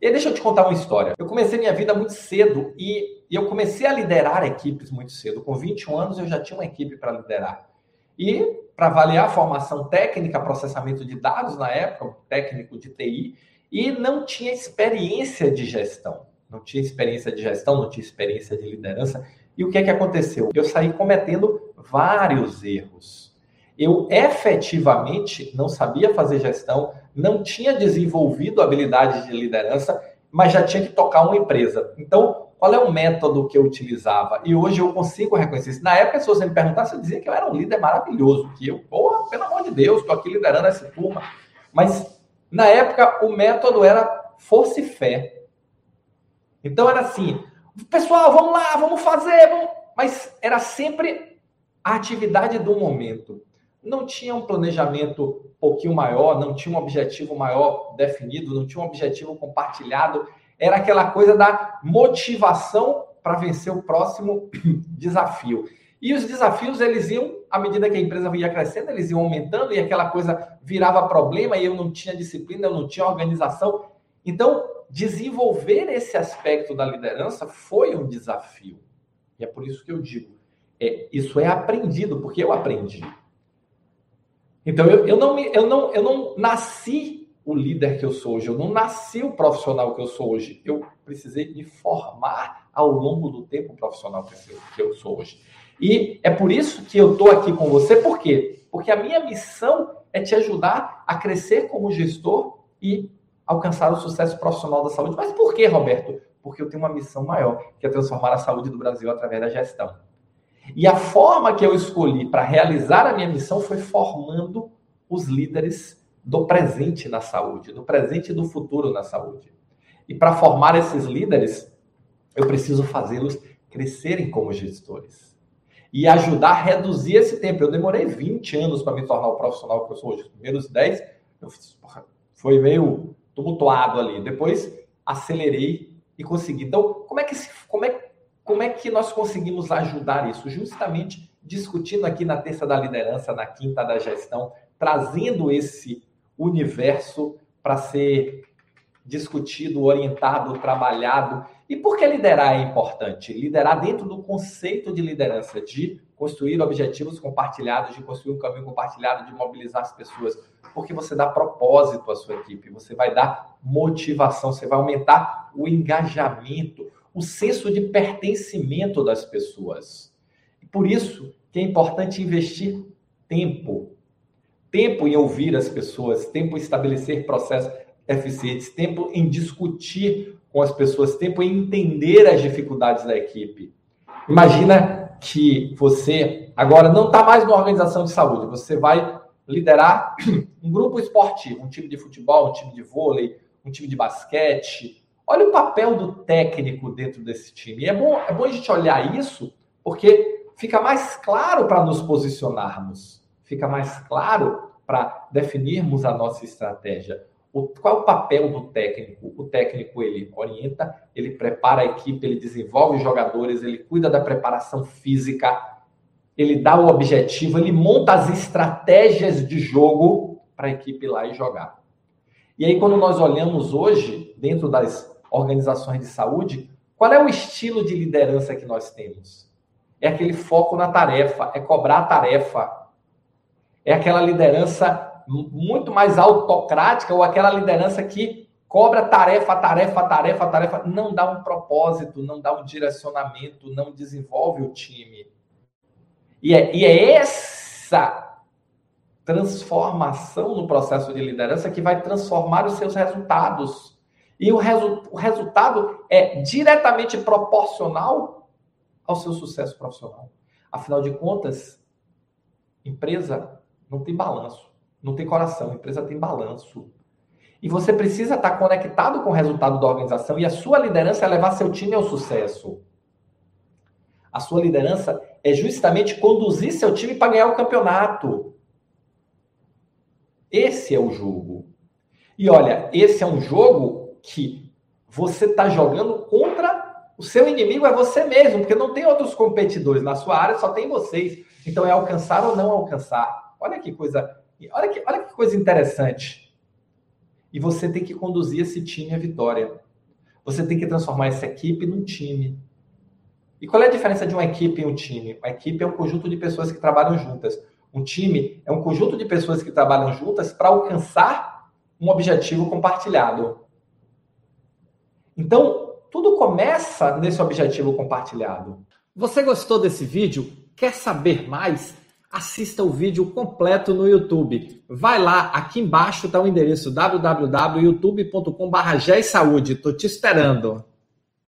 E aí, deixa eu te contar uma história. Eu comecei minha vida muito cedo e, eu comecei a liderar equipes muito cedo. Com 21 anos, eu já tinha uma equipe para liderar. E para avaliar a formação técnica, processamento de dados na época, técnico de TI, e não tinha experiência de gestão. Não tinha experiência de gestão, não tinha experiência de liderança. E o que é que aconteceu? Eu saí cometendo vários erros. Eu efetivamente não sabia fazer gestão, não tinha desenvolvido habilidades de liderança, mas já tinha que tocar uma empresa. Então, qual é o método que eu utilizava? E hoje eu consigo reconhecer isso. Na época, se você me perguntasse, eu dizia que eu era um líder maravilhoso, que eu, porra, pelo amor de Deus, estou aqui liderando essa turma. Mas, na época, o método era força e fé. Então, era assim, pessoal, vamos lá, vamos fazer, vamos... mas era sempre a atividade do momento. Não tinha um planejamento um pouquinho maior, não tinha um objetivo maior definido, não tinha um objetivo compartilhado era aquela coisa da motivação para vencer o próximo desafio. E os desafios, eles iam, à medida que a empresa ia crescendo, eles iam aumentando e aquela coisa virava problema e eu não tinha disciplina, eu não tinha organização. Então, desenvolver esse aspecto da liderança foi um desafio. E é por isso que eu digo, é, isso é aprendido, porque eu aprendi. Então, eu, eu, não, me, eu, não, eu não nasci o líder que eu sou hoje. Eu não nasci o profissional que eu sou hoje. Eu precisei me formar ao longo do tempo profissional que eu sou hoje. E é por isso que eu estou aqui com você. Por quê? Porque a minha missão é te ajudar a crescer como gestor e alcançar o sucesso profissional da saúde. Mas por quê, Roberto? Porque eu tenho uma missão maior, que é transformar a saúde do Brasil através da gestão. E a forma que eu escolhi para realizar a minha missão foi formando os líderes do presente na saúde, do presente e do futuro na saúde. E para formar esses líderes, eu preciso fazê-los crescerem como gestores e ajudar a reduzir esse tempo. Eu demorei 20 anos para me tornar o profissional que eu sou hoje. Os primeiros 10 eu fiz, foi meio tumultuado ali. Depois acelerei e consegui. Então, como é que se, como é, como é que nós conseguimos ajudar isso? Justamente discutindo aqui na terça da liderança, na quinta da gestão, trazendo esse universo para ser discutido, orientado, trabalhado. E por que liderar é importante? Liderar dentro do conceito de liderança, de construir objetivos compartilhados, de construir um caminho compartilhado, de mobilizar as pessoas. Porque você dá propósito à sua equipe, você vai dar motivação, você vai aumentar o engajamento, o senso de pertencimento das pessoas. Por isso que é importante investir tempo, tempo em ouvir as pessoas, tempo em estabelecer processos eficientes, tempo em discutir com as pessoas, tempo em entender as dificuldades da equipe. Imagina que você agora não está mais numa organização de saúde, você vai liderar um grupo esportivo, um time de futebol, um time de vôlei, um time de basquete. Olha o papel do técnico dentro desse time. E é bom, é bom a gente olhar isso, porque fica mais claro para nos posicionarmos fica mais claro para definirmos a nossa estratégia. O, qual é o papel do técnico? O técnico ele orienta, ele prepara a equipe, ele desenvolve os jogadores, ele cuida da preparação física, ele dá o objetivo, ele monta as estratégias de jogo para a equipe ir lá e jogar. E aí, quando nós olhamos hoje, dentro das organizações de saúde, qual é o estilo de liderança que nós temos? É aquele foco na tarefa, é cobrar a tarefa, é aquela liderança muito mais autocrática ou aquela liderança que cobra tarefa, tarefa, tarefa, tarefa, não dá um propósito, não dá um direcionamento, não desenvolve o time. E é, e é essa transformação no processo de liderança que vai transformar os seus resultados. E o, resu o resultado é diretamente proporcional ao seu sucesso profissional. Afinal de contas, empresa não tem balanço. Não tem coração. Empresa tem balanço. E você precisa estar conectado com o resultado da organização e a sua liderança é levar seu time ao sucesso. A sua liderança é justamente conduzir seu time para ganhar o campeonato. Esse é o jogo. E olha, esse é um jogo que você está jogando contra o seu inimigo é você mesmo, porque não tem outros competidores na sua área, só tem vocês. Então é alcançar ou não alcançar. Olha que coisa, olha que, olha que coisa interessante. E você tem que conduzir esse time à vitória. você tem que transformar essa equipe num time. E qual é a diferença de uma equipe e um time? Uma equipe é um conjunto de pessoas que trabalham juntas. Um time é um conjunto de pessoas que trabalham juntas para alcançar um objetivo compartilhado. Então, tudo começa nesse objetivo compartilhado. Você gostou desse vídeo? Quer saber mais? Assista o vídeo completo no YouTube. Vai lá, aqui embaixo está o endereço www.youtube.com.br. Estou te esperando.